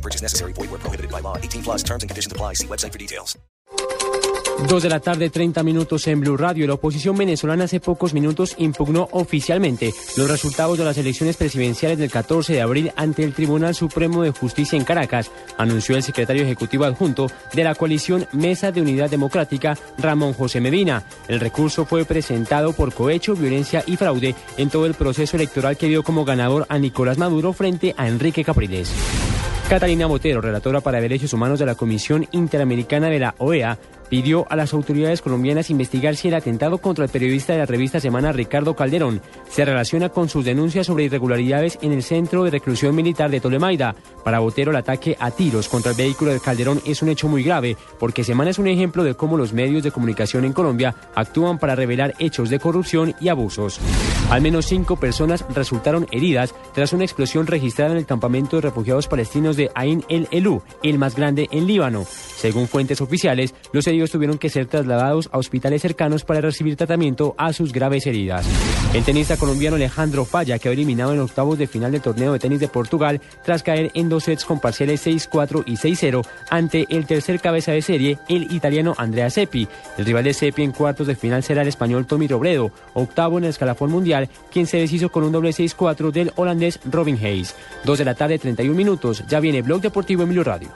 No purchase necessary. Void where prohibited by law. 18 plus terms and conditions apply. See website for details. Dos de la tarde, 30 minutos en Blue Radio. La oposición venezolana hace pocos minutos impugnó oficialmente los resultados de las elecciones presidenciales del 14 de abril ante el Tribunal Supremo de Justicia en Caracas, anunció el secretario ejecutivo adjunto de la coalición Mesa de Unidad Democrática, Ramón José Medina. El recurso fue presentado por cohecho, violencia y fraude en todo el proceso electoral que dio como ganador a Nicolás Maduro frente a Enrique Capriles. Catalina Botero, relatora para Derechos Humanos de la Comisión Interamericana de la OEA, pidió a las autoridades colombianas investigar si el atentado contra el periodista de la revista Semana Ricardo Calderón se relaciona con sus denuncias sobre irregularidades en el centro de reclusión militar de Tolemaida. Para Botero, el ataque a tiros contra el vehículo de Calderón es un hecho muy grave, porque Semana es un ejemplo de cómo los medios de comunicación en Colombia actúan para revelar hechos de corrupción y abusos. Al menos cinco personas resultaron heridas tras una explosión registrada en el campamento de refugiados palestinos de Ain el Elú, el más grande en Líbano. Según fuentes oficiales, los heridos tuvieron que ser trasladados a hospitales cercanos para recibir tratamiento a sus graves heridas. El tenista colombiano Alejandro Falla quedó eliminado en octavos de final del torneo de tenis de Portugal tras caer en dos sets con parciales 6-4 y 6-0 ante el tercer cabeza de serie, el italiano Andrea Seppi. El rival de Seppi en cuartos de final será el español Tommy Robredo, octavo en el escalafón mundial, quien se deshizo con un doble 6-4 del holandés Robin Hayes. Dos de la tarde, 31 minutos. Ya viene Blog Deportivo Emilio Radio.